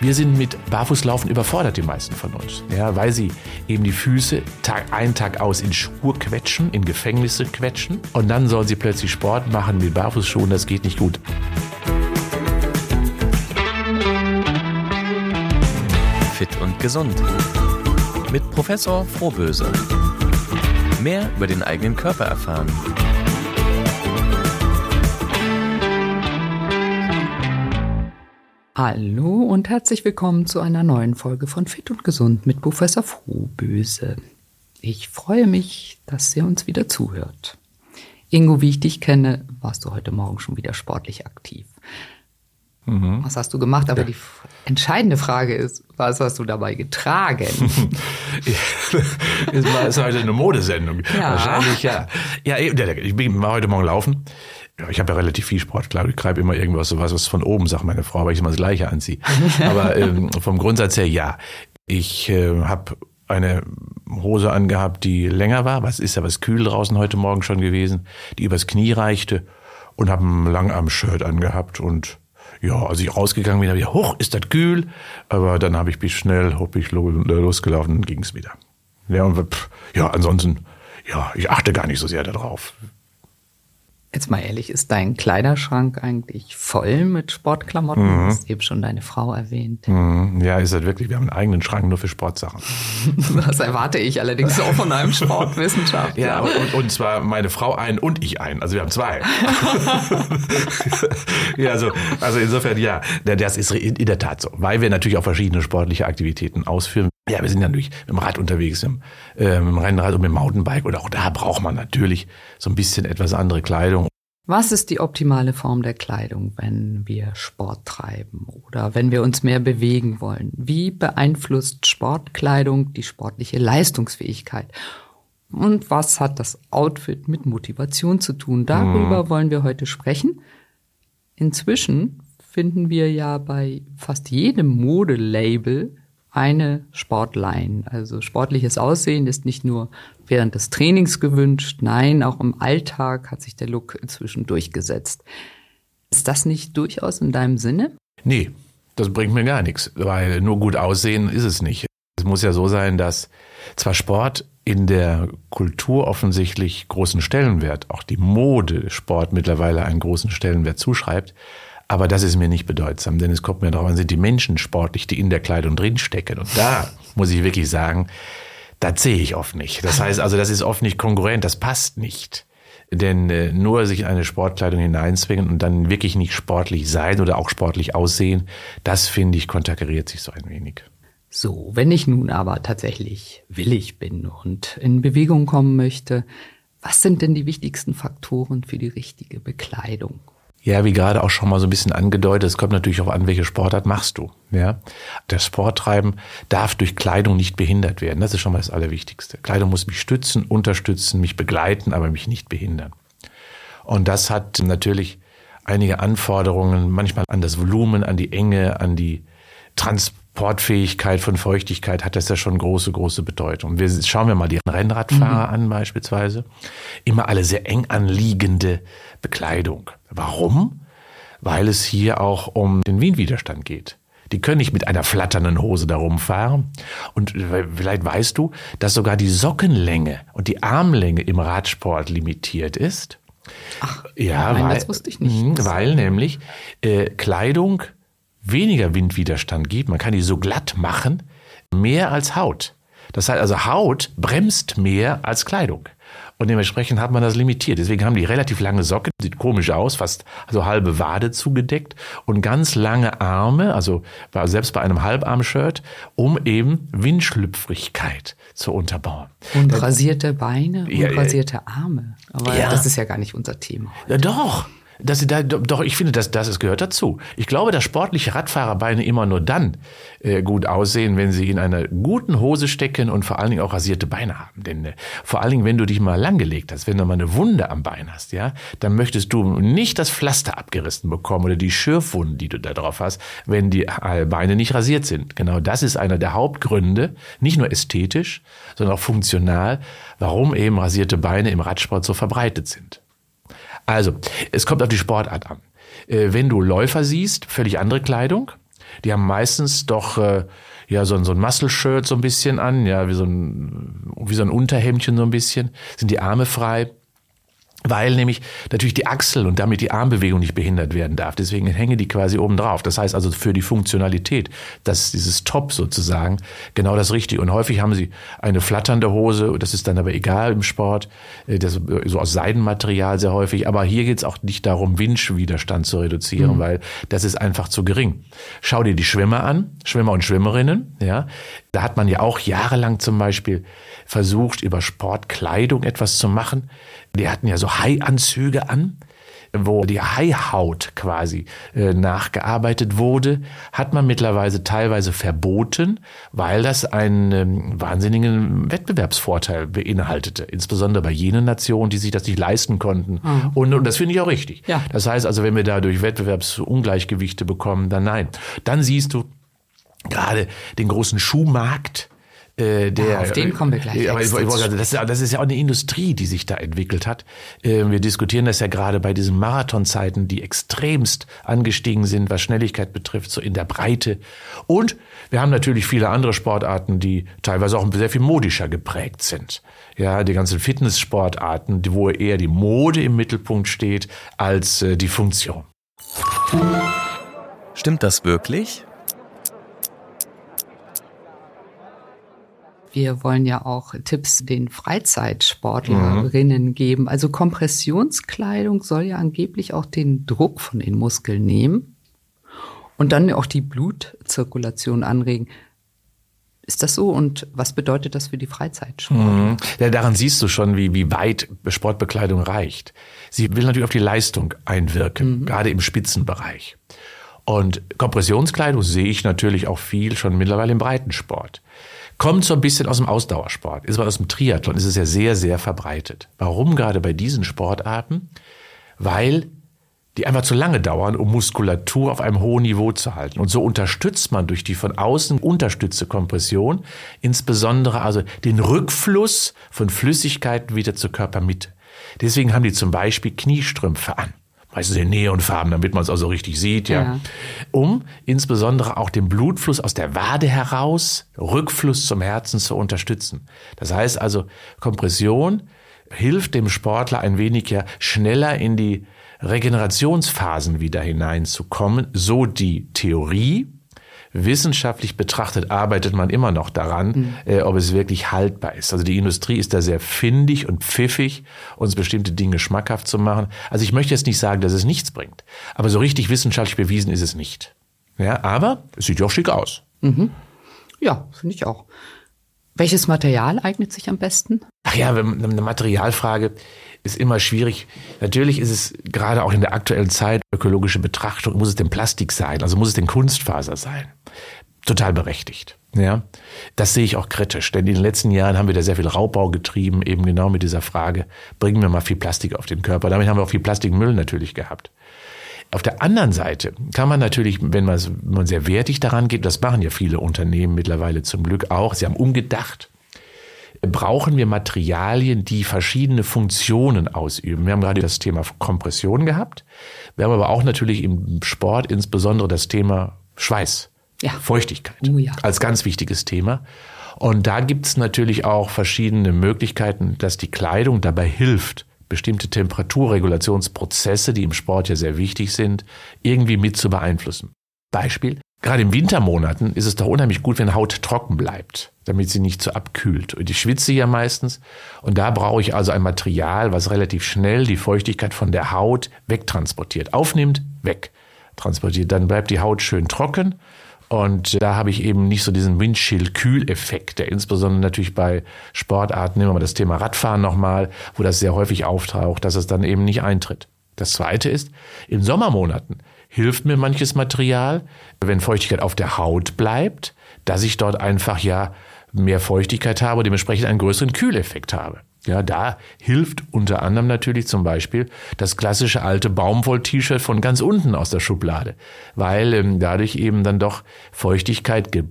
Wir sind mit Barfußlaufen überfordert, die meisten von uns. Ja, weil sie eben die Füße Tag ein, Tag aus in Schuhe quetschen, in Gefängnisse quetschen. Und dann sollen sie plötzlich Sport machen mit Barfußschuhen. Das geht nicht gut. Fit und gesund. Mit Professor Frohböse. Mehr über den eigenen Körper erfahren. Hallo und herzlich willkommen zu einer neuen Folge von Fit und Gesund mit Professor Frohböse. Ich freue mich, dass ihr uns wieder zuhört. Ingo, wie ich dich kenne, warst du heute Morgen schon wieder sportlich aktiv. Mhm. Was hast du gemacht? Aber ja. die entscheidende Frage ist, was hast du dabei getragen? war, ist heute eine Modesendung. Ja. Wahrscheinlich, ja. Ja, ich bin, heute Morgen laufen ja, ich habe ja relativ viel Sport, klar. Ich greife immer irgendwas, sowas was von oben, sagt meine Frau, weil ich immer das Gleiche anziehe. Aber ähm, vom Grundsatz her ja. Ich äh, habe eine Hose angehabt, die länger war. Was ist ja was kühl draußen heute Morgen schon gewesen, die übers Knie reichte und habe ein Langarm-Shirt angehabt und ja, als ich rausgegangen bin, habe ich hoch, ist das kühl? Aber dann habe ich bis schnell, hab ich losgelaufen und ging es wieder. Ja, und, pff, ja, ansonsten, ja, ich achte gar nicht so sehr darauf. Jetzt mal ehrlich, ist dein Kleiderschrank eigentlich voll mit Sportklamotten? Mhm. Du hast eben schon deine Frau erwähnt. Mhm. Ja, ist das wirklich. Wir haben einen eigenen Schrank nur für Sportsachen. das erwarte ich allerdings auch von einem Sportwissenschaftler. Ja, und, und zwar meine Frau ein und ich ein. Also wir haben zwei. ja, also, also insofern ja, das ist in der Tat so. Weil wir natürlich auch verschiedene sportliche Aktivitäten ausführen. Ja, wir sind natürlich mit dem Rad unterwegs, im, äh, mit dem Rennrad und mit dem Mountainbike. Und auch da braucht man natürlich so ein bisschen etwas andere Kleidung. Was ist die optimale Form der Kleidung, wenn wir Sport treiben oder wenn wir uns mehr bewegen wollen? Wie beeinflusst Sportkleidung die sportliche Leistungsfähigkeit? Und was hat das Outfit mit Motivation zu tun? Darüber hm. wollen wir heute sprechen. Inzwischen finden wir ja bei fast jedem Modelabel eine Sportline. Also sportliches Aussehen ist nicht nur während des Trainings gewünscht, nein, auch im Alltag hat sich der Look inzwischen durchgesetzt. Ist das nicht durchaus in deinem Sinne? Nee, das bringt mir gar nichts, weil nur gut aussehen ist es nicht. Es muss ja so sein, dass zwar Sport in der Kultur offensichtlich großen Stellenwert, auch die Mode Sport mittlerweile einen großen Stellenwert zuschreibt, aber das ist mir nicht bedeutsam, denn es kommt mir darauf an, sind die Menschen sportlich, die in der Kleidung drinstecken. Und da muss ich wirklich sagen, da sehe ich oft nicht. Das heißt also, das ist oft nicht kongruent, das passt nicht. Denn äh, nur sich in eine Sportkleidung hineinzwingen und dann wirklich nicht sportlich sein oder auch sportlich aussehen, das finde ich konterkariert sich so ein wenig. So, wenn ich nun aber tatsächlich willig bin und in Bewegung kommen möchte, was sind denn die wichtigsten Faktoren für die richtige Bekleidung? Ja, wie gerade auch schon mal so ein bisschen angedeutet, es kommt natürlich auch an, welche Sportart machst du. Ja, das Sporttreiben darf durch Kleidung nicht behindert werden. Das ist schon mal das Allerwichtigste. Kleidung muss mich stützen, unterstützen, mich begleiten, aber mich nicht behindern. Und das hat natürlich einige Anforderungen, manchmal an das Volumen, an die Enge, an die Transportfähigkeit von Feuchtigkeit hat das ja schon große, große Bedeutung. Wir, schauen wir mal die Rennradfahrer mhm. an beispielsweise. Immer alle sehr eng anliegende Bekleidung. Warum? Weil es hier auch um den Windwiderstand geht. Die können nicht mit einer flatternden Hose darum fahren. Und vielleicht weißt du, dass sogar die Sockenlänge und die Armlänge im Radsport limitiert ist. Ach, ja, nein, weil, das wusste ich nicht. Mhm, weil nämlich äh, Kleidung weniger Windwiderstand gibt. Man kann die so glatt machen, mehr als Haut. Das heißt also, Haut bremst mehr als Kleidung. Und dementsprechend hat man das limitiert. Deswegen haben die relativ lange Socken, sieht komisch aus, fast also halbe Wade zugedeckt und ganz lange Arme, also selbst bei einem Halbarm-Shirt, um eben Windschlüpfrigkeit zu unterbauen. Und rasierte Beine und ja, rasierte Arme. Aber ja. das ist ja gar nicht unser Thema. Ja, doch dass sie da, doch, ich finde, dass, dass es gehört dazu. Ich glaube, dass sportliche Radfahrerbeine immer nur dann äh, gut aussehen, wenn sie in einer guten Hose stecken und vor allen Dingen auch rasierte Beine haben. Denn äh, vor allen Dingen, wenn du dich mal langgelegt hast, wenn du mal eine Wunde am Bein hast, ja, dann möchtest du nicht das Pflaster abgerissen bekommen oder die Schürfwunden, die du da drauf hast, wenn die äh, Beine nicht rasiert sind. Genau das ist einer der Hauptgründe, nicht nur ästhetisch, sondern auch funktional, warum eben rasierte Beine im Radsport so verbreitet sind. Also, es kommt auf die Sportart an. Äh, wenn du Läufer siehst, völlig andere Kleidung. Die haben meistens doch äh, ja so, ein so ein Muscle-Shirt so ein bisschen an, ja, wie so ein, wie so ein Unterhemdchen so ein bisschen, sind die Arme frei weil nämlich natürlich die Achsel und damit die Armbewegung nicht behindert werden darf. Deswegen hängen die quasi oben drauf. Das heißt also für die Funktionalität, dass dieses Top sozusagen genau das Richtige. Und häufig haben sie eine flatternde Hose, das ist dann aber egal im Sport, äh, das so aus Seidenmaterial sehr häufig. Aber hier geht es auch nicht darum, Windwiderstand zu reduzieren, mhm. weil das ist einfach zu gering. Schau dir die Schwimmer an, Schwimmer und Schwimmerinnen, ja. Da hat man ja auch jahrelang zum Beispiel versucht, über Sportkleidung etwas zu machen. Die hatten ja so Haianzüge an, wo die Haihaut quasi äh, nachgearbeitet wurde, hat man mittlerweile teilweise verboten, weil das einen ähm, wahnsinnigen Wettbewerbsvorteil beinhaltete, insbesondere bei jenen Nationen, die sich das nicht leisten konnten. Mhm. Und, und das finde ich auch richtig. Ja. Das heißt also, wenn wir dadurch Wettbewerbsungleichgewichte bekommen, dann nein. Dann siehst du gerade den großen Schuhmarkt, äh, der, ja, auf den kommen wir gleich. Aber ich, ich, das, ist, das ist ja auch eine Industrie, die sich da entwickelt hat. Äh, wir diskutieren das ja gerade bei diesen Marathonzeiten, die extremst angestiegen sind, was Schnelligkeit betrifft, so in der Breite. Und wir haben natürlich viele andere Sportarten, die teilweise auch sehr viel modischer geprägt sind. Ja, die ganzen Fitnesssportarten, wo eher die Mode im Mittelpunkt steht als äh, die Funktion. Stimmt das wirklich? Wir wollen ja auch Tipps den Freizeitsportlerinnen mhm. geben. Also Kompressionskleidung soll ja angeblich auch den Druck von den Muskeln nehmen und dann auch die Blutzirkulation anregen. Ist das so und was bedeutet das für die Freizeitsportler? Mhm. Ja, daran siehst du schon, wie, wie weit Sportbekleidung reicht. Sie will natürlich auf die Leistung einwirken, mhm. gerade im Spitzenbereich. Und Kompressionskleidung sehe ich natürlich auch viel schon mittlerweile im Breitensport. Kommt so ein bisschen aus dem Ausdauersport, ist aber aus dem Triathlon, ist es ja sehr, sehr verbreitet. Warum gerade bei diesen Sportarten? Weil die einfach zu lange dauern, um Muskulatur auf einem hohen Niveau zu halten. Und so unterstützt man durch die von außen unterstützte Kompression insbesondere also den Rückfluss von Flüssigkeiten wieder zur Körpermitte. Deswegen haben die zum Beispiel Kniestrümpfe an meistens in Neonfarben, damit man es auch so richtig sieht, ja. ja. Um insbesondere auch den Blutfluss aus der Wade heraus, Rückfluss zum Herzen zu unterstützen. Das heißt also, Kompression hilft dem Sportler ein wenig ja schneller in die Regenerationsphasen wieder hineinzukommen, so die Theorie. Wissenschaftlich betrachtet arbeitet man immer noch daran, mhm. äh, ob es wirklich haltbar ist. Also die Industrie ist da sehr findig und pfiffig, uns bestimmte Dinge schmackhaft zu machen. Also ich möchte jetzt nicht sagen, dass es nichts bringt, aber so richtig wissenschaftlich bewiesen ist es nicht. Ja, aber es sieht ja auch schick aus. Mhm. Ja, finde ich auch. Welches Material eignet sich am besten? Ach ja, eine Materialfrage ist immer schwierig. Natürlich ist es gerade auch in der aktuellen Zeit ökologische Betrachtung, muss es denn Plastik sein, also muss es denn Kunstfaser sein? Total berechtigt. Ja, das sehe ich auch kritisch, denn in den letzten Jahren haben wir da sehr viel Raubbau getrieben, eben genau mit dieser Frage, bringen wir mal viel Plastik auf den Körper. Damit haben wir auch viel Plastikmüll natürlich gehabt. Auf der anderen Seite kann man natürlich, wenn man, wenn man sehr wertig daran geht, das machen ja viele Unternehmen mittlerweile zum Glück auch, sie haben umgedacht, brauchen wir Materialien, die verschiedene Funktionen ausüben. Wir haben gerade das Thema Kompression gehabt. Wir haben aber auch natürlich im Sport insbesondere das Thema Schweiß, ja. Feuchtigkeit oh ja. als ganz wichtiges Thema. Und da gibt es natürlich auch verschiedene Möglichkeiten, dass die Kleidung dabei hilft, bestimmte Temperaturregulationsprozesse, die im Sport ja sehr wichtig sind, irgendwie mit zu beeinflussen. Beispiel, Gerade in Wintermonaten ist es doch unheimlich gut, wenn Haut trocken bleibt, damit sie nicht so abkühlt. Und ich schwitze ja meistens. Und da brauche ich also ein Material, was relativ schnell die Feuchtigkeit von der Haut wegtransportiert. Aufnimmt, wegtransportiert. Dann bleibt die Haut schön trocken. Und da habe ich eben nicht so diesen Windschill-Kühleffekt, der insbesondere natürlich bei Sportarten, nehmen wir mal das Thema Radfahren nochmal, wo das sehr häufig auftaucht, dass es dann eben nicht eintritt. Das zweite ist, in Sommermonaten hilft mir manches Material, wenn Feuchtigkeit auf der Haut bleibt, dass ich dort einfach ja mehr Feuchtigkeit habe und dementsprechend einen größeren Kühleffekt habe. Ja, da hilft unter anderem natürlich zum Beispiel das klassische alte Baumwoll-T-Shirt von ganz unten aus der Schublade, weil ähm, dadurch eben dann doch Feuchtigkeit ge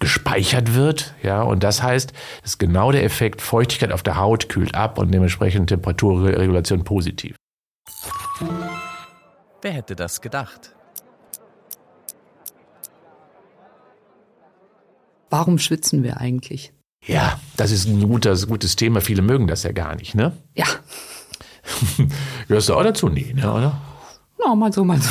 gespeichert wird, ja, und das heißt, das ist genau der Effekt, Feuchtigkeit auf der Haut kühlt ab und dementsprechend Temperaturregulation positiv. Wer hätte das gedacht? Warum schwitzen wir eigentlich? Ja, das ist ein gutes, gutes Thema. Viele mögen das ja gar nicht, ne? Ja. Gehörst du auch dazu? Nee, ne, oder? No, mal so, mal so.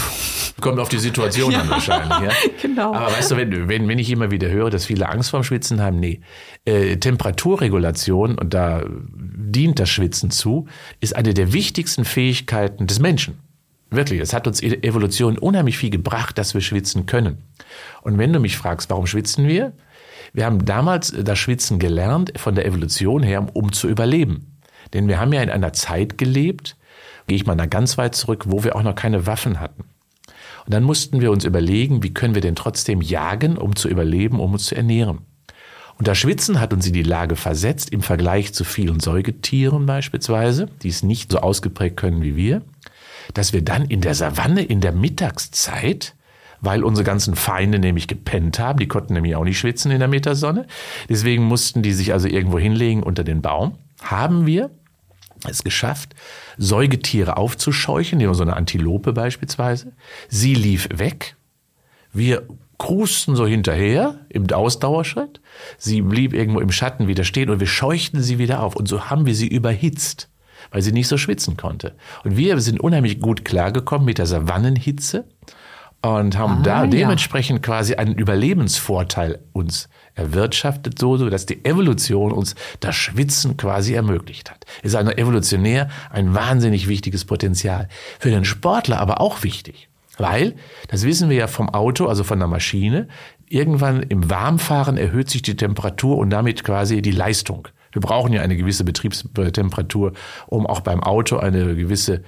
Kommt auf die Situation ja, an wahrscheinlich. Ja? Genau. Aber weißt du, wenn, wenn, wenn ich immer wieder höre, dass viele Angst vorm Schwitzen haben, nee. Äh, Temperaturregulation, und da dient das Schwitzen zu, ist eine der wichtigsten Fähigkeiten des Menschen. Wirklich, es hat uns e-, Evolution unheimlich viel gebracht, dass wir schwitzen können. Und wenn du mich fragst, warum schwitzen wir? Wir haben damals das Schwitzen gelernt von der Evolution her, um zu überleben. Denn wir haben ja in einer Zeit gelebt, gehe ich mal da ganz weit zurück, wo wir auch noch keine Waffen hatten. Und dann mussten wir uns überlegen, wie können wir denn trotzdem jagen, um zu überleben, um uns zu ernähren. Und das Schwitzen hat uns in die Lage versetzt, im Vergleich zu vielen Säugetieren beispielsweise, die es nicht so ausgeprägt können wie wir, dass wir dann in der Savanne in der Mittagszeit weil unsere ganzen Feinde nämlich gepennt haben. Die konnten nämlich auch nicht schwitzen in der Mittagssonne. Deswegen mussten die sich also irgendwo hinlegen unter den Baum. Haben wir es geschafft, Säugetiere aufzuscheuchen, nehmen wir so eine Antilope beispielsweise. Sie lief weg. Wir krusten so hinterher im Ausdauerschritt. Sie blieb irgendwo im Schatten wieder stehen und wir scheuchten sie wieder auf. Und so haben wir sie überhitzt, weil sie nicht so schwitzen konnte. Und wir sind unheimlich gut klargekommen mit der Savannenhitze und haben ah, da ja. dementsprechend quasi einen Überlebensvorteil uns erwirtschaftet, so, so dass die Evolution uns das Schwitzen quasi ermöglicht hat. Ist also evolutionär ein wahnsinnig wichtiges Potenzial. Für den Sportler aber auch wichtig. Weil, das wissen wir ja vom Auto, also von der Maschine, irgendwann im Warmfahren erhöht sich die Temperatur und damit quasi die Leistung. Wir brauchen ja eine gewisse Betriebstemperatur, um auch beim Auto eine gewisse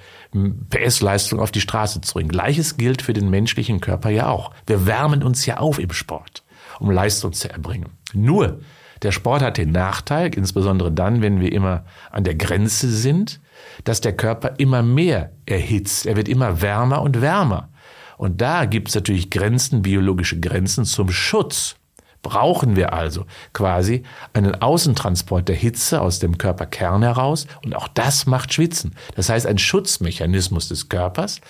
PS-Leistung auf die Straße zu bringen. Gleiches gilt für den menschlichen Körper ja auch. Wir wärmen uns ja auf im Sport, um Leistung zu erbringen. Nur, der Sport hat den Nachteil, insbesondere dann, wenn wir immer an der Grenze sind, dass der Körper immer mehr erhitzt. Er wird immer wärmer und wärmer. Und da gibt es natürlich Grenzen, biologische Grenzen zum Schutz brauchen wir also quasi einen Außentransport der Hitze aus dem Körperkern heraus und auch das macht Schwitzen. Das heißt ein Schutzmechanismus des Körpers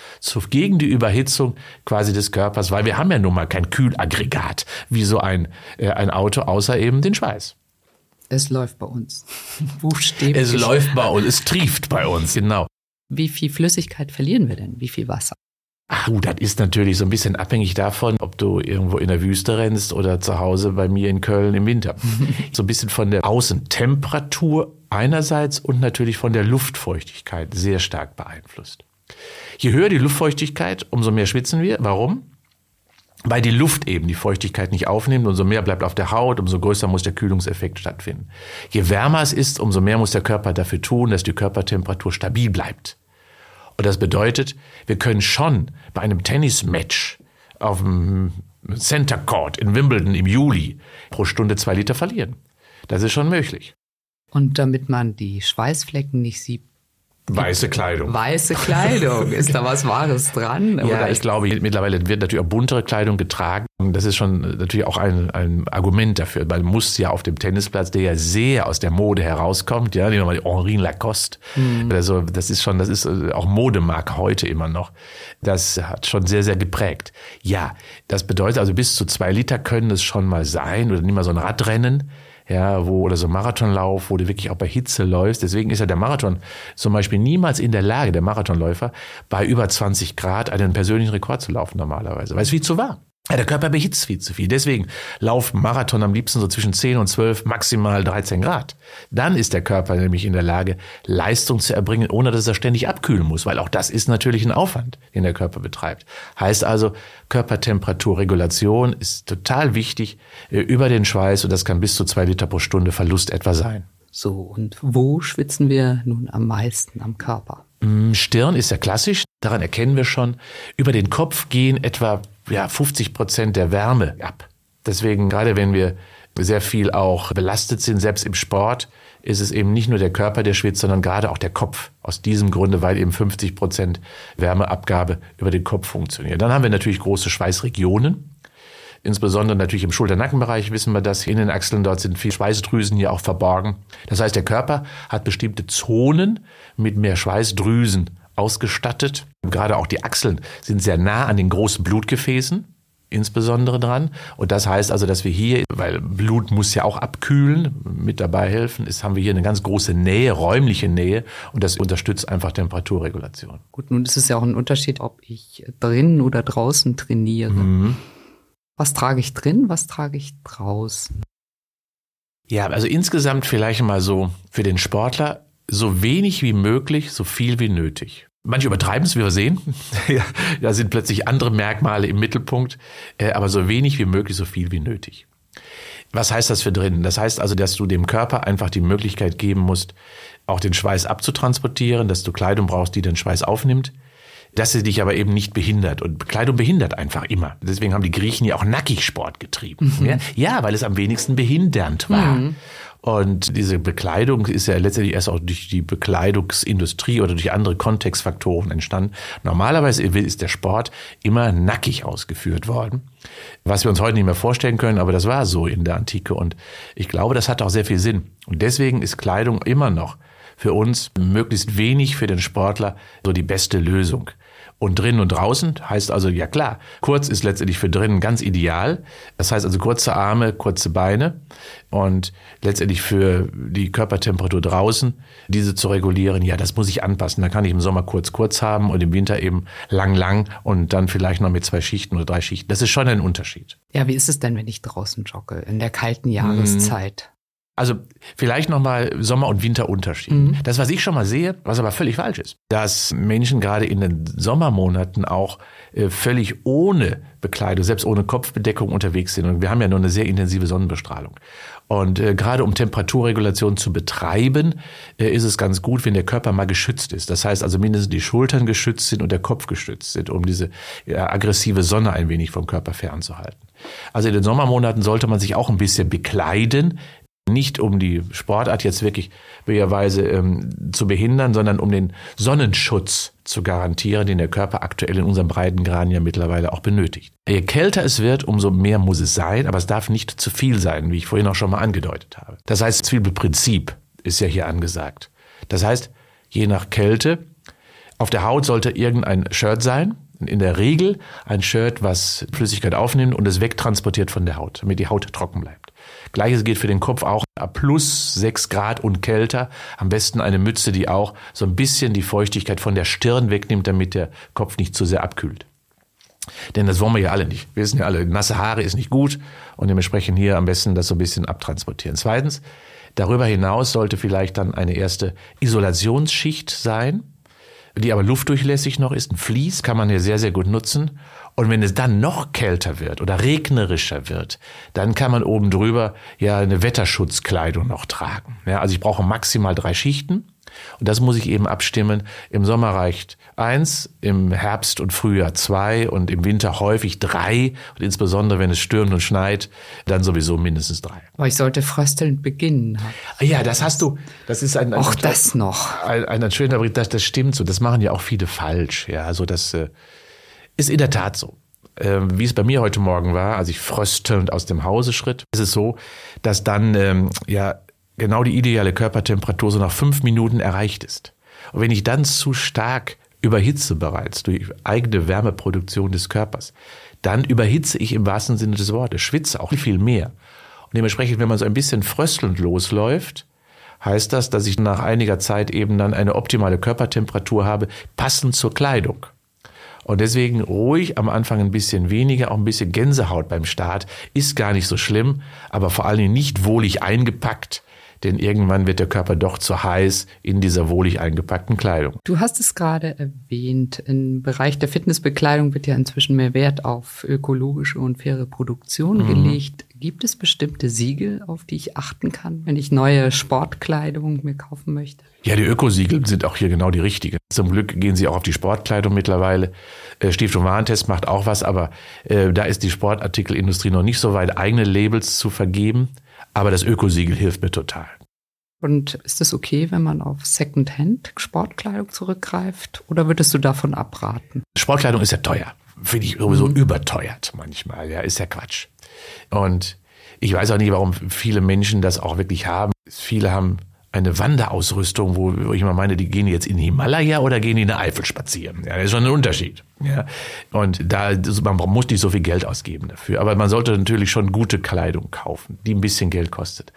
gegen die Überhitzung quasi des Körpers, weil wir haben ja nun mal kein Kühlaggregat wie so ein, äh, ein Auto außer eben den Schweiß. Es läuft bei uns. Buchstäblich. Es läuft bei uns, es trieft bei uns, genau. Wie viel Flüssigkeit verlieren wir denn? Wie viel Wasser? Ach, das ist natürlich so ein bisschen abhängig davon, ob du irgendwo in der Wüste rennst oder zu Hause bei mir in Köln im Winter. so ein bisschen von der Außentemperatur einerseits und natürlich von der Luftfeuchtigkeit sehr stark beeinflusst. Je höher die Luftfeuchtigkeit, umso mehr schwitzen wir. Warum? Weil die Luft eben die Feuchtigkeit nicht aufnimmt, umso mehr bleibt auf der Haut, umso größer muss der Kühlungseffekt stattfinden. Je wärmer es ist, umso mehr muss der Körper dafür tun, dass die Körpertemperatur stabil bleibt. Und das bedeutet, wir können schon bei einem Tennismatch auf dem Center Court in Wimbledon im Juli pro Stunde zwei Liter verlieren. Das ist schon möglich. Und damit man die Schweißflecken nicht sieht, Weiße Kleidung. Weiße Kleidung. Ist da was Wahres dran? Ja, ich glaube, mittlerweile wird natürlich auch buntere Kleidung getragen. Das ist schon natürlich auch ein, ein Argument dafür. weil Man muss ja auf dem Tennisplatz, der ja sehr aus der Mode herauskommt, ja, nehmen wir mal Henri Lacoste. Mhm. Also, das ist schon, das ist äh, auch Modemark heute immer noch. Das hat schon sehr, sehr geprägt. Ja, das bedeutet also bis zu zwei Liter können es schon mal sein oder nimm mal so ein Radrennen ja, wo, oder so Marathonlauf, wo du wirklich auch bei Hitze läufst. Deswegen ist ja der Marathon zum Beispiel niemals in der Lage, der Marathonläufer, bei über 20 Grad einen persönlichen Rekord zu laufen normalerweise, weil es viel zu warm. Ja, der Körper behitzt viel zu viel. Deswegen laufen Marathon am liebsten so zwischen 10 und 12, maximal 13 Grad. Dann ist der Körper nämlich in der Lage, Leistung zu erbringen, ohne dass er ständig abkühlen muss, weil auch das ist natürlich ein Aufwand, den der Körper betreibt. Heißt also, Körpertemperaturregulation ist total wichtig äh, über den Schweiß und das kann bis zu zwei Liter pro Stunde Verlust etwa sein. So, und wo schwitzen wir nun am meisten am Körper? Mm, Stirn ist ja klassisch, daran erkennen wir schon. Über den Kopf gehen etwa ja, 50 Prozent der Wärme ab. Deswegen, gerade wenn wir sehr viel auch belastet sind, selbst im Sport, ist es eben nicht nur der Körper, der schwitzt, sondern gerade auch der Kopf. Aus diesem Grunde, weil eben 50 Prozent Wärmeabgabe über den Kopf funktioniert. Dann haben wir natürlich große Schweißregionen. Insbesondere natürlich im Schulter-Nackenbereich wissen wir das. In den Achseln dort sind viele Schweißdrüsen hier auch verborgen. Das heißt, der Körper hat bestimmte Zonen mit mehr Schweißdrüsen ausgestattet. Gerade auch die Achseln sind sehr nah an den großen Blutgefäßen. insbesondere dran. Und das heißt also, dass wir hier, weil Blut muss ja auch abkühlen, mit dabei helfen, ist, haben wir hier eine ganz große Nähe, räumliche Nähe und das unterstützt einfach Temperaturregulation. Gut, nun ist es ja auch ein Unterschied, ob ich drinnen oder draußen trainiere. Mhm. Was trage ich drin, was trage ich draußen? Ja, also insgesamt vielleicht mal so für den Sportler so wenig wie möglich, so viel wie nötig. Manche übertreiben es, wie wir sehen. da sind plötzlich andere Merkmale im Mittelpunkt, äh, aber so wenig wie möglich, so viel wie nötig. Was heißt das für drinnen? Das heißt also, dass du dem Körper einfach die Möglichkeit geben musst, auch den Schweiß abzutransportieren, dass du Kleidung brauchst, die den Schweiß aufnimmt, dass sie dich aber eben nicht behindert. Und Kleidung behindert einfach immer. Deswegen haben die Griechen ja auch Nackigsport getrieben. Mhm. Ja? ja, weil es am wenigsten behindernd war. Mhm. Und diese Bekleidung ist ja letztendlich erst auch durch die Bekleidungsindustrie oder durch andere Kontextfaktoren entstanden. Normalerweise ist der Sport immer nackig ausgeführt worden, was wir uns heute nicht mehr vorstellen können, aber das war so in der Antike. Und ich glaube, das hat auch sehr viel Sinn. Und deswegen ist Kleidung immer noch für uns möglichst wenig für den Sportler so die beste Lösung. Und drinnen und draußen heißt also, ja klar, kurz ist letztendlich für drinnen ganz ideal. Das heißt also kurze Arme, kurze Beine und letztendlich für die Körpertemperatur draußen, diese zu regulieren, ja, das muss ich anpassen. Da kann ich im Sommer kurz, kurz haben und im Winter eben lang, lang und dann vielleicht noch mit zwei Schichten oder drei Schichten. Das ist schon ein Unterschied. Ja, wie ist es denn, wenn ich draußen jogge in der kalten Jahreszeit? Also vielleicht nochmal Sommer- und Winterunterschied. Mhm. Das, was ich schon mal sehe, was aber völlig falsch ist, dass Menschen gerade in den Sommermonaten auch äh, völlig ohne Bekleidung, selbst ohne Kopfbedeckung unterwegs sind. Und wir haben ja nur eine sehr intensive Sonnenbestrahlung. Und äh, gerade um Temperaturregulation zu betreiben, äh, ist es ganz gut, wenn der Körper mal geschützt ist. Das heißt also mindestens die Schultern geschützt sind und der Kopf geschützt sind, um diese ja, aggressive Sonne ein wenig vom Körper fernzuhalten. Also in den Sommermonaten sollte man sich auch ein bisschen bekleiden, nicht um die Sportart jetzt wirklich möglicherweise ähm, zu behindern, sondern um den Sonnenschutz zu garantieren, den der Körper aktuell in unserem Breitengraden ja mittlerweile auch benötigt. Je kälter es wird, umso mehr muss es sein, aber es darf nicht zu viel sein, wie ich vorhin auch schon mal angedeutet habe. Das heißt, Zwiebelprinzip ist ja hier angesagt. Das heißt, je nach Kälte, auf der Haut sollte irgendein Shirt sein, in der Regel ein Shirt, was Flüssigkeit aufnimmt und es wegtransportiert von der Haut, damit die Haut trocken bleibt. Gleiches gilt für den Kopf auch. Plus sechs Grad und kälter. Am besten eine Mütze, die auch so ein bisschen die Feuchtigkeit von der Stirn wegnimmt, damit der Kopf nicht zu sehr abkühlt. Denn das wollen wir ja alle nicht. Wir wissen ja alle, nasse Haare ist nicht gut und dementsprechend hier am besten das so ein bisschen abtransportieren. Zweitens, darüber hinaus sollte vielleicht dann eine erste Isolationsschicht sein, die aber luftdurchlässig noch ist. Ein Vlies kann man hier sehr, sehr gut nutzen. Und wenn es dann noch kälter wird oder regnerischer wird, dann kann man oben drüber ja eine Wetterschutzkleidung noch tragen. Ja, also ich brauche maximal drei Schichten. Und das muss ich eben abstimmen. Im Sommer reicht eins, im Herbst und Frühjahr zwei und im Winter häufig drei. Und insbesondere, wenn es stürmt und schneit, dann sowieso mindestens drei. Aber ich sollte fröstelnd beginnen. Ja, das hast du. Das ist ein, ein auch das noch. Ein, ein schöner Bericht. Das, das stimmt so. Das machen ja auch viele falsch. Ja, also das äh, ist in der Tat so. Ähm, wie es bei mir heute Morgen war, als ich fröstelnd aus dem Hause schritt, ist es so, dass dann ähm, ja genau die ideale Körpertemperatur so nach fünf Minuten erreicht ist. Und wenn ich dann zu stark überhitze bereits durch eigene Wärmeproduktion des Körpers, dann überhitze ich im wahrsten Sinne des Wortes, schwitze auch viel mehr. Und dementsprechend, wenn man so ein bisschen fröstelnd losläuft, heißt das, dass ich nach einiger Zeit eben dann eine optimale Körpertemperatur habe, passend zur Kleidung. Und deswegen ruhig am Anfang ein bisschen weniger, auch ein bisschen Gänsehaut beim Start, ist gar nicht so schlimm, aber vor allen Dingen nicht wohlig eingepackt, denn irgendwann wird der Körper doch zu heiß in dieser wohlig eingepackten Kleidung. Du hast es gerade erwähnt, im Bereich der Fitnessbekleidung wird ja inzwischen mehr Wert auf ökologische und faire Produktion mhm. gelegt. Gibt es bestimmte Siegel, auf die ich achten kann, wenn ich neue Sportkleidung mir kaufen möchte? Ja, die Ökosiegel sind auch hier genau die richtigen. Zum Glück gehen sie auch auf die Sportkleidung mittlerweile. Äh, Stift- und Warentest macht auch was, aber äh, da ist die Sportartikelindustrie noch nicht so weit, eigene Labels zu vergeben. Aber das Ökosiegel hilft mir total. Und ist es okay, wenn man auf Secondhand Sportkleidung zurückgreift? Oder würdest du davon abraten? Sportkleidung ist ja teuer. Finde ich sowieso mhm. überteuert manchmal. Ja, ist ja Quatsch. Und ich weiß auch nicht, warum viele Menschen das auch wirklich haben. Viele haben eine Wanderausrüstung, wo, ich mal meine, die gehen jetzt in den Himalaya oder gehen in der Eifel spazieren. Ja, das ist schon ein Unterschied. Ja. Und da, man muss nicht so viel Geld ausgeben dafür. Aber man sollte natürlich schon gute Kleidung kaufen, die ein bisschen Geld kostet.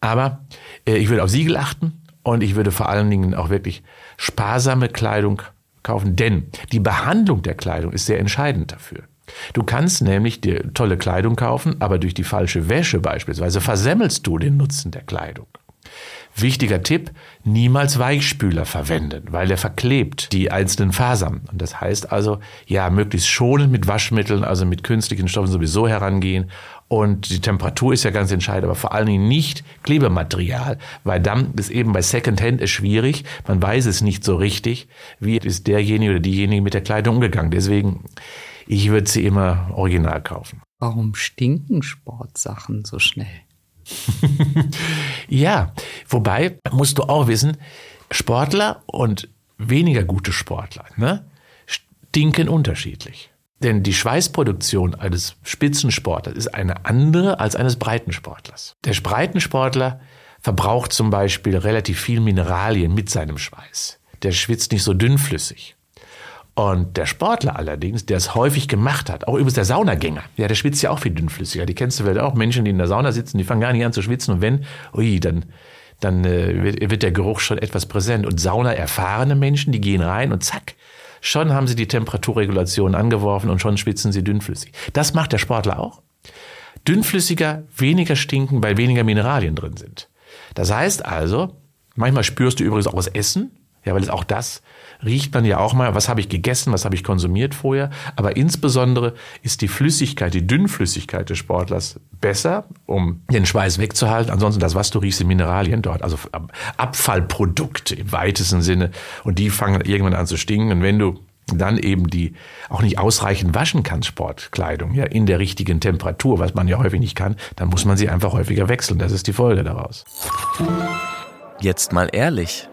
Aber äh, ich würde auf Siegel achten und ich würde vor allen Dingen auch wirklich sparsame Kleidung kaufen, denn die Behandlung der Kleidung ist sehr entscheidend dafür. Du kannst nämlich dir tolle Kleidung kaufen, aber durch die falsche Wäsche beispielsweise versemmelst du den Nutzen der Kleidung. Wichtiger Tipp, niemals Weichspüler verwenden, weil er verklebt die einzelnen Fasern. Und das heißt also, ja, möglichst schonend mit Waschmitteln, also mit künstlichen Stoffen sowieso herangehen. Und die Temperatur ist ja ganz entscheidend, aber vor allen Dingen nicht Klebematerial, weil dann ist eben bei Secondhand es schwierig. Man weiß es nicht so richtig, wie ist derjenige oder diejenige mit der Kleidung umgegangen. Deswegen, ich würde sie immer original kaufen. Warum stinken Sportsachen so schnell? ja, wobei musst du auch wissen, Sportler und weniger gute Sportler ne, stinken unterschiedlich. Denn die Schweißproduktion eines Spitzensportlers ist eine andere als eines Breitensportlers. Der Breitensportler verbraucht zum Beispiel relativ viel Mineralien mit seinem Schweiß. Der schwitzt nicht so dünnflüssig. Und der Sportler allerdings, der es häufig gemacht hat, auch übrigens der Saunagänger, ja, der schwitzt ja auch viel dünnflüssiger. Die kennst du vielleicht auch, Menschen, die in der Sauna sitzen, die fangen gar nicht an zu schwitzen und wenn, ui, dann, dann äh, wird, wird der Geruch schon etwas präsent. Und Sauna-erfahrene Menschen, die gehen rein und zack, schon haben sie die Temperaturregulation angeworfen und schon schwitzen sie dünnflüssig. Das macht der Sportler auch. Dünnflüssiger, weniger stinken, weil weniger Mineralien drin sind. Das heißt also, manchmal spürst du übrigens auch das Essen, ja, weil auch das riecht man ja auch mal, was habe ich gegessen, was habe ich konsumiert vorher. Aber insbesondere ist die Flüssigkeit, die Dünnflüssigkeit des Sportlers besser, um den Schweiß wegzuhalten. Ansonsten das, was du riechst, sind Mineralien dort, also Abfallprodukte im weitesten Sinne. Und die fangen irgendwann an zu stinken. Und wenn du dann eben die auch nicht ausreichend waschen kannst, Sportkleidung, ja, in der richtigen Temperatur, was man ja häufig nicht kann, dann muss man sie einfach häufiger wechseln. Das ist die Folge daraus. Jetzt mal ehrlich.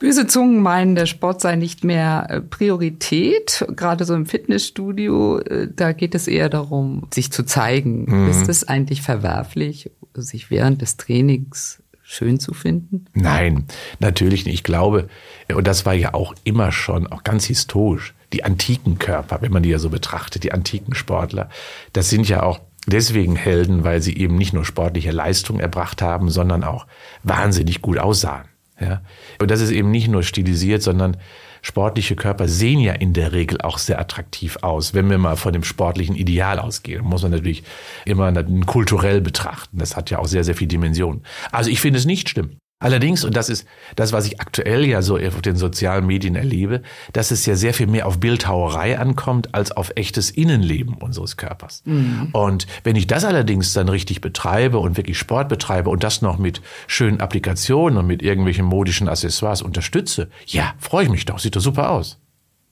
Böse Zungen meinen, der Sport sei nicht mehr äh, Priorität. Gerade so im Fitnessstudio, äh, da geht es eher darum, sich zu zeigen. Mhm. Ist es eigentlich verwerflich, sich während des Trainings schön zu finden? Nein, natürlich nicht. Ich glaube, und das war ja auch immer schon, auch ganz historisch, die antiken Körper, wenn man die ja so betrachtet, die antiken Sportler, das sind ja auch deswegen Helden, weil sie eben nicht nur sportliche Leistung erbracht haben, sondern auch wahnsinnig gut aussahen. Ja? Und das ist eben nicht nur stilisiert, sondern sportliche Körper sehen ja in der Regel auch sehr attraktiv aus. Wenn wir mal von dem sportlichen Ideal ausgehen, muss man natürlich immer kulturell betrachten. Das hat ja auch sehr, sehr viel Dimension. Also ich finde es nicht schlimm, Allerdings, und das ist das, was ich aktuell ja so auf den sozialen Medien erlebe, dass es ja sehr viel mehr auf Bildhauerei ankommt als auf echtes Innenleben unseres Körpers. Mhm. Und wenn ich das allerdings dann richtig betreibe und wirklich Sport betreibe und das noch mit schönen Applikationen und mit irgendwelchen modischen Accessoires unterstütze, ja, freue ich mich doch, sieht doch super aus.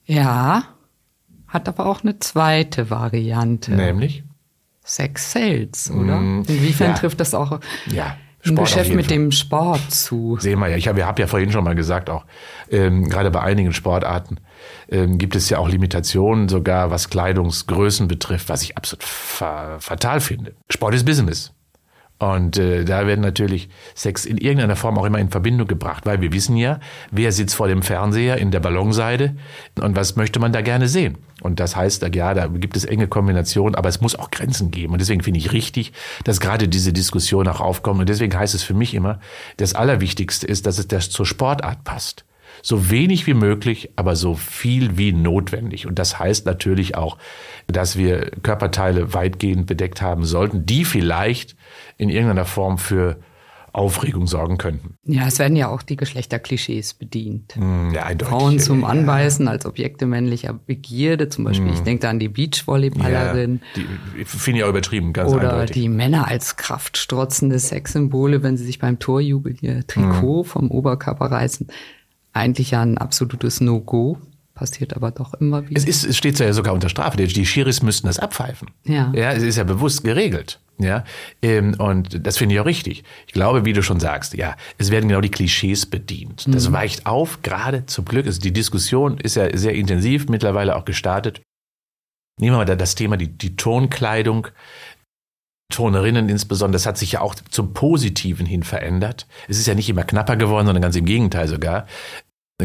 Ja, hat aber auch eine zweite Variante. Nämlich? Sex Sales, oder? Mm, Inwiefern ja. trifft das auch? Ja Sport Ein Geschäft mit Fall. dem Sport zu. Sehen wir ja. Ich habe hab ja vorhin schon mal gesagt, auch ähm, gerade bei einigen Sportarten ähm, gibt es ja auch Limitationen, sogar was Kleidungsgrößen betrifft, was ich absolut fa fatal finde. Sport ist Business. Und äh, da werden natürlich Sex in irgendeiner Form auch immer in Verbindung gebracht, weil wir wissen ja, wer sitzt vor dem Fernseher in der Ballonseide und was möchte man da gerne sehen. Und das heißt, ja, da gibt es enge Kombinationen, aber es muss auch Grenzen geben. Und deswegen finde ich richtig, dass gerade diese Diskussion auch aufkommt. Und deswegen heißt es für mich immer, das Allerwichtigste ist, dass es das zur Sportart passt. So wenig wie möglich, aber so viel wie notwendig. Und das heißt natürlich auch, dass wir Körperteile weitgehend bedeckt haben sollten, die vielleicht in irgendeiner Form für Aufregung sorgen könnten. Ja, es werden ja auch die Geschlechterklischees bedient. Mm, ja, eindeutig. Frauen zum Anbeißen als Objekte männlicher Begierde, zum Beispiel, mm. ich denke da an die Beachvolleyballerin. Ja, die finde ich auch übertrieben, ganz Oder eindeutig. die Männer als kraftstrotzende Sexsymbole, wenn sie sich beim Torjubel ihr Trikot mm. vom Oberkörper reißen. Eigentlich ja ein absolutes No-Go passiert aber doch immer wieder. Es, ist, es steht ja sogar unter Strafe. Die Schiris müssten das abpfeifen. Ja. Ja, es ist ja bewusst geregelt. Ja, ähm, und das finde ich auch richtig. Ich glaube, wie du schon sagst, ja, es werden genau die Klischees bedient. Das mhm. weicht auf, gerade zum Glück. Also die Diskussion ist ja sehr intensiv, mittlerweile auch gestartet. Nehmen wir mal das Thema, die, die Tonkleidung. Turnerinnen insbesondere, das hat sich ja auch zum Positiven hin verändert. Es ist ja nicht immer knapper geworden, sondern ganz im Gegenteil sogar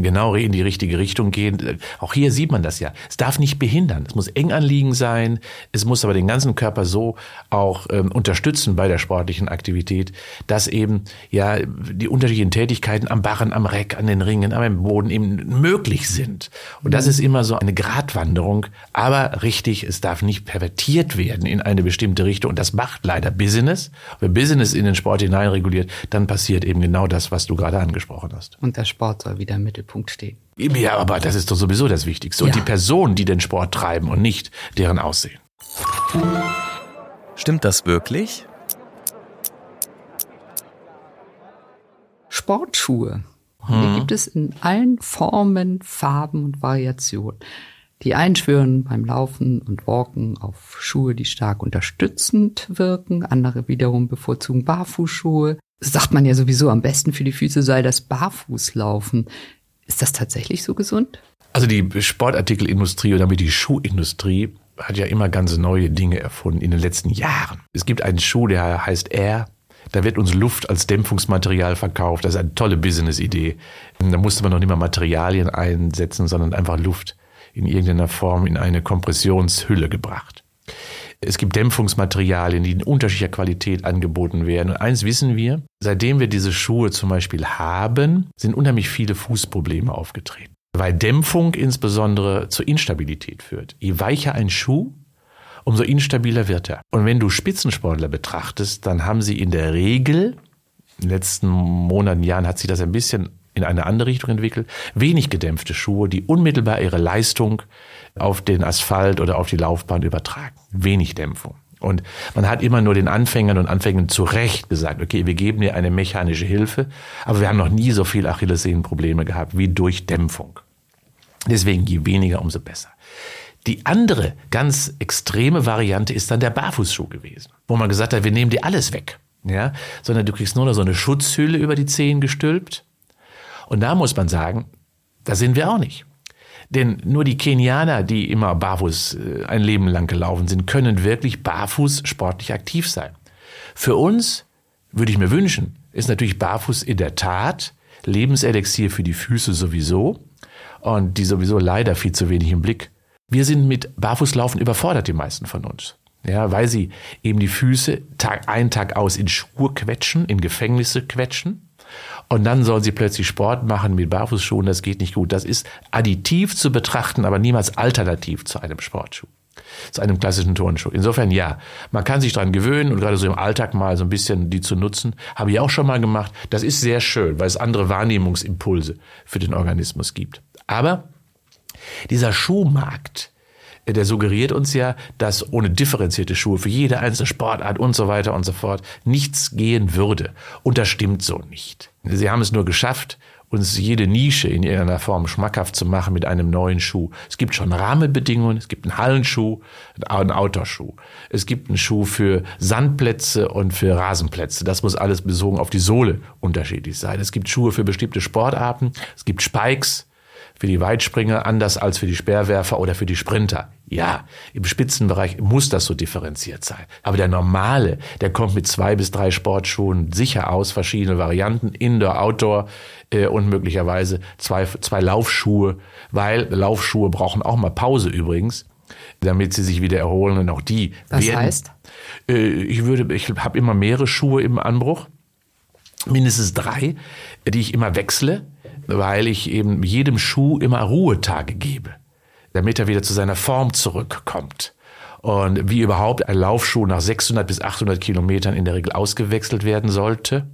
genau in die richtige Richtung gehen. Auch hier sieht man das ja. Es darf nicht behindern. Es muss eng anliegen sein. Es muss aber den ganzen Körper so auch ähm, unterstützen bei der sportlichen Aktivität, dass eben ja die unterschiedlichen Tätigkeiten am Barren, am Reck, an den Ringen, am Boden eben möglich sind. Und das ist immer so eine Gratwanderung. Aber richtig, es darf nicht pervertiert werden in eine bestimmte Richtung. Und das macht leider Business. Wenn Business in den Sport hineinreguliert, dann passiert eben genau das, was du gerade angesprochen hast. Und der Sport soll wieder Mittel Mittelpunkt stehen. Ja, aber das ist doch sowieso das Wichtigste. Und ja. die Personen, die den Sport treiben und nicht deren Aussehen. Stimmt das wirklich? Sportschuhe. Hm. Die gibt es in allen Formen, Farben und Variationen. Die einen schwören beim Laufen und Walken auf Schuhe, die stark unterstützend wirken. Andere wiederum bevorzugen Barfußschuhe. Sagt man ja sowieso, am besten für die Füße sei das Barfußlaufen. Ist das tatsächlich so gesund? Also die Sportartikelindustrie oder damit die Schuhindustrie hat ja immer ganz neue Dinge erfunden in den letzten Jahren. Es gibt einen Schuh, der heißt Air. Da wird uns Luft als Dämpfungsmaterial verkauft. Das ist eine tolle Business-Idee. Da musste man noch nicht mal Materialien einsetzen, sondern einfach Luft in irgendeiner Form in eine Kompressionshülle gebracht. Es gibt Dämpfungsmaterialien, die in unterschiedlicher Qualität angeboten werden. Und eins wissen wir, seitdem wir diese Schuhe zum Beispiel haben, sind unheimlich viele Fußprobleme aufgetreten. Weil Dämpfung insbesondere zur Instabilität führt. Je weicher ein Schuh, umso instabiler wird er. Und wenn du Spitzensportler betrachtest, dann haben sie in der Regel, in den letzten Monaten, Jahren hat sich das ein bisschen in eine andere Richtung entwickelt, wenig gedämpfte Schuhe, die unmittelbar ihre Leistung auf den Asphalt oder auf die Laufbahn übertragen. Wenig Dämpfung. Und man hat immer nur den Anfängern und Anfängern zu Recht gesagt, okay, wir geben dir eine mechanische Hilfe, aber wir haben noch nie so viel Achillessehnenprobleme gehabt wie durch Dämpfung. Deswegen je weniger, umso besser. Die andere ganz extreme Variante ist dann der Barfußschuh gewesen, wo man gesagt hat, wir nehmen dir alles weg. Ja, sondern du kriegst nur noch so eine Schutzhülle über die Zehen gestülpt. Und da muss man sagen, da sind wir auch nicht. Denn nur die Kenianer, die immer barfuß äh, ein Leben lang gelaufen sind, können wirklich barfuß sportlich aktiv sein. Für uns würde ich mir wünschen, ist natürlich barfuß in der Tat Lebenselixier für die Füße sowieso und die sowieso leider viel zu wenig im Blick. Wir sind mit Barfußlaufen überfordert, die meisten von uns. Ja, weil sie eben die Füße Tag ein, Tag aus in Schuhe quetschen, in Gefängnisse quetschen und dann sollen sie plötzlich Sport machen mit Barfußschuhen, das geht nicht gut. Das ist additiv zu betrachten, aber niemals alternativ zu einem Sportschuh zu einem klassischen Turnschuh. Insofern ja, man kann sich dran gewöhnen und gerade so im Alltag mal so ein bisschen die zu nutzen, habe ich auch schon mal gemacht. Das ist sehr schön, weil es andere Wahrnehmungsimpulse für den Organismus gibt. Aber dieser Schuhmarkt, der suggeriert uns ja, dass ohne differenzierte Schuhe für jede einzelne Sportart und so weiter und so fort nichts gehen würde. Und das stimmt so nicht. Sie haben es nur geschafft, uns jede Nische in irgendeiner Form schmackhaft zu machen mit einem neuen Schuh. Es gibt schon Rahmenbedingungen, es gibt einen Hallenschuh, einen Outdoor-Schuh. Es gibt einen Schuh für Sandplätze und für Rasenplätze. Das muss alles besogen auf die Sohle unterschiedlich sein. Es gibt Schuhe für bestimmte Sportarten, es gibt Spikes, für die Weitspringer anders als für die Speerwerfer oder für die Sprinter. Ja, im Spitzenbereich muss das so differenziert sein. Aber der Normale, der kommt mit zwei bis drei Sportschuhen sicher aus, verschiedene Varianten, Indoor, Outdoor äh, und möglicherweise zwei, zwei Laufschuhe, weil Laufschuhe brauchen auch mal Pause übrigens, damit sie sich wieder erholen und auch die Was werden. heißt? Äh, ich würde, ich habe immer mehrere Schuhe im Anbruch, mindestens drei, die ich immer wechsle weil ich eben jedem Schuh immer Ruhetage gebe, damit er wieder zu seiner Form zurückkommt. Und wie überhaupt ein Laufschuh nach 600 bis 800 Kilometern in der Regel ausgewechselt werden sollte,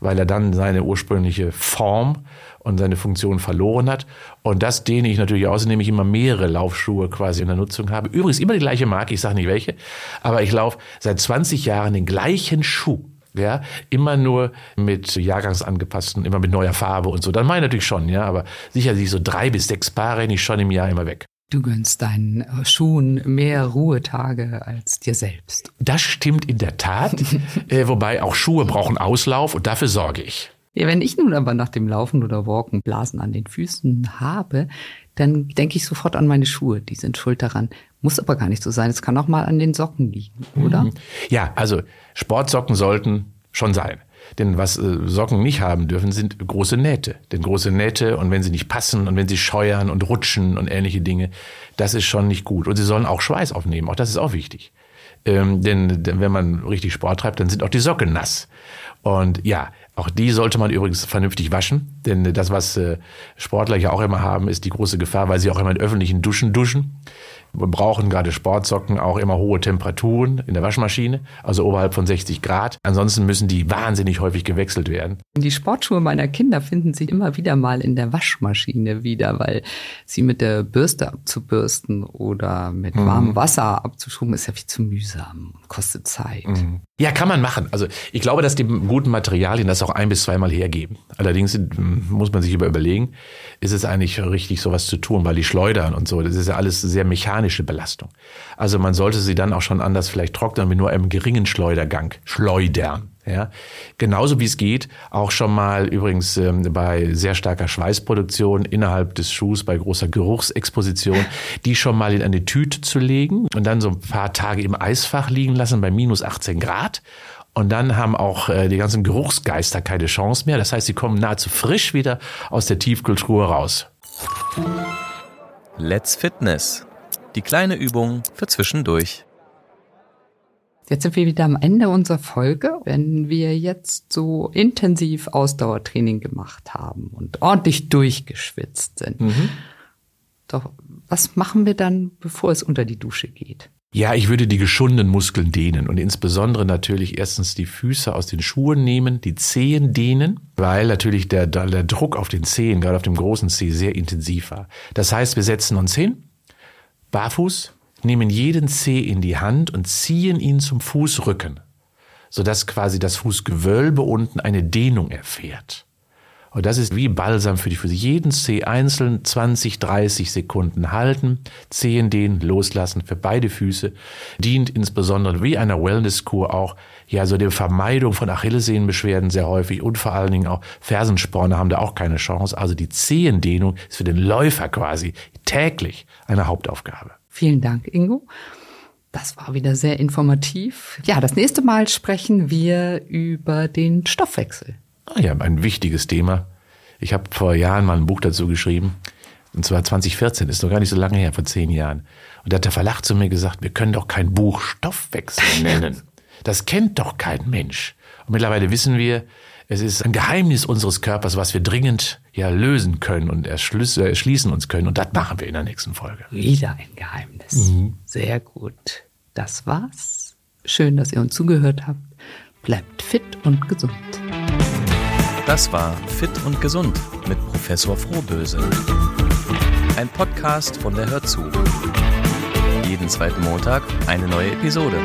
weil er dann seine ursprüngliche Form und seine Funktion verloren hat. Und das dehne ich natürlich aus, indem ich immer mehrere Laufschuhe quasi in der Nutzung habe. Übrigens immer die gleiche Marke, ich sage nicht welche, aber ich laufe seit 20 Jahren den gleichen Schuh ja, immer nur mit Jahrgangsangepassten, immer mit neuer Farbe und so. Dann meine ich natürlich schon, ja, aber sicherlich so drei bis sechs Paare renne ich schon im Jahr immer weg. Du gönnst deinen äh, Schuhen mehr Ruhetage als dir selbst. Das stimmt in der Tat, äh, wobei auch Schuhe brauchen Auslauf und dafür sorge ich. Ja, wenn ich nun aber nach dem Laufen oder Walken Blasen an den Füßen habe, dann denke ich sofort an meine Schuhe, die sind schuld daran. Muss aber gar nicht so sein. Es kann auch mal an den Socken liegen, oder? Mhm. Ja, also Sportsocken sollten schon sein. Denn was äh, Socken nicht haben dürfen, sind große Nähte. Denn große Nähte und wenn sie nicht passen und wenn sie scheuern und rutschen und ähnliche Dinge, das ist schon nicht gut. Und sie sollen auch Schweiß aufnehmen. Auch das ist auch wichtig. Ähm, denn, denn wenn man richtig Sport treibt, dann sind auch die Socken nass. Und ja, auch die sollte man übrigens vernünftig waschen, denn das, was äh, Sportler ja auch immer haben, ist die große Gefahr, weil sie auch immer in öffentlichen Duschen duschen. Wir brauchen gerade Sportsocken auch immer hohe Temperaturen in der Waschmaschine, also oberhalb von 60 Grad. Ansonsten müssen die wahnsinnig häufig gewechselt werden. Die Sportschuhe meiner Kinder finden sich immer wieder mal in der Waschmaschine wieder, weil sie mit der Bürste abzubürsten oder mit mhm. warmem Wasser abzuschuben ist ja viel zu mühsam, kostet Zeit. Mhm. Ja, kann man machen. Also ich glaube, dass die guten Materialien das auch ein bis zweimal hergeben. Allerdings muss man sich überlegen, ist es eigentlich richtig, sowas zu tun, weil die schleudern und so, das ist ja alles sehr mechanische Belastung. Also man sollte sie dann auch schon anders vielleicht trocknen mit nur einem geringen Schleudergang schleudern. Ja, genauso wie es geht, auch schon mal übrigens ähm, bei sehr starker Schweißproduktion innerhalb des Schuhs, bei großer Geruchsexposition, die schon mal in eine Tüte zu legen und dann so ein paar Tage im Eisfach liegen lassen bei minus 18 Grad. Und dann haben auch äh, die ganzen Geruchsgeister keine Chance mehr. Das heißt, sie kommen nahezu frisch wieder aus der Tiefkühltruhe raus. Let's Fitness. Die kleine Übung für zwischendurch. Jetzt sind wir wieder am Ende unserer Folge. Wenn wir jetzt so intensiv Ausdauertraining gemacht haben und ordentlich durchgeschwitzt sind, mhm. doch was machen wir dann, bevor es unter die Dusche geht? Ja, ich würde die geschundenen Muskeln dehnen und insbesondere natürlich erstens die Füße aus den Schuhen nehmen, die Zehen dehnen, weil natürlich der, der Druck auf den Zehen, gerade auf dem großen Zeh, sehr intensiv war. Das heißt, wir setzen uns hin, barfuß, nehmen jeden Zeh in die Hand und ziehen ihn zum Fußrücken, sodass quasi das Fußgewölbe unten eine Dehnung erfährt. Und das ist wie Balsam für die Füße. Jeden Zeh einzeln 20, 30 Sekunden halten, Zehen dehnen, loslassen für beide Füße. Dient insbesondere wie einer Wellness-Kur auch, ja, so der Vermeidung von Achillessehnenbeschwerden sehr häufig und vor allen Dingen auch Fersensporne haben da auch keine Chance. Also die Zehendehnung ist für den Läufer quasi täglich eine Hauptaufgabe. Vielen Dank, Ingo. Das war wieder sehr informativ. Ja, das nächste Mal sprechen wir über den Stoffwechsel. Ah ja, ein wichtiges Thema. Ich habe vor Jahren mal ein Buch dazu geschrieben. Und zwar 2014, ist noch gar nicht so lange her, vor zehn Jahren. Und da hat der Verlag zu mir gesagt, wir können doch kein Buch Stoffwechsel nennen. Das kennt doch kein Mensch. Und mittlerweile wissen wir, es ist ein Geheimnis unseres Körpers, was wir dringend ja lösen können und erschließen uns können. Und das machen wir in der nächsten Folge. Wieder ein Geheimnis. Mhm. Sehr gut. Das war's. Schön, dass ihr uns zugehört habt. Bleibt fit und gesund. Das war Fit und Gesund mit Professor Frohböse. Ein Podcast von der Hörzu. Jeden zweiten Montag eine neue Episode.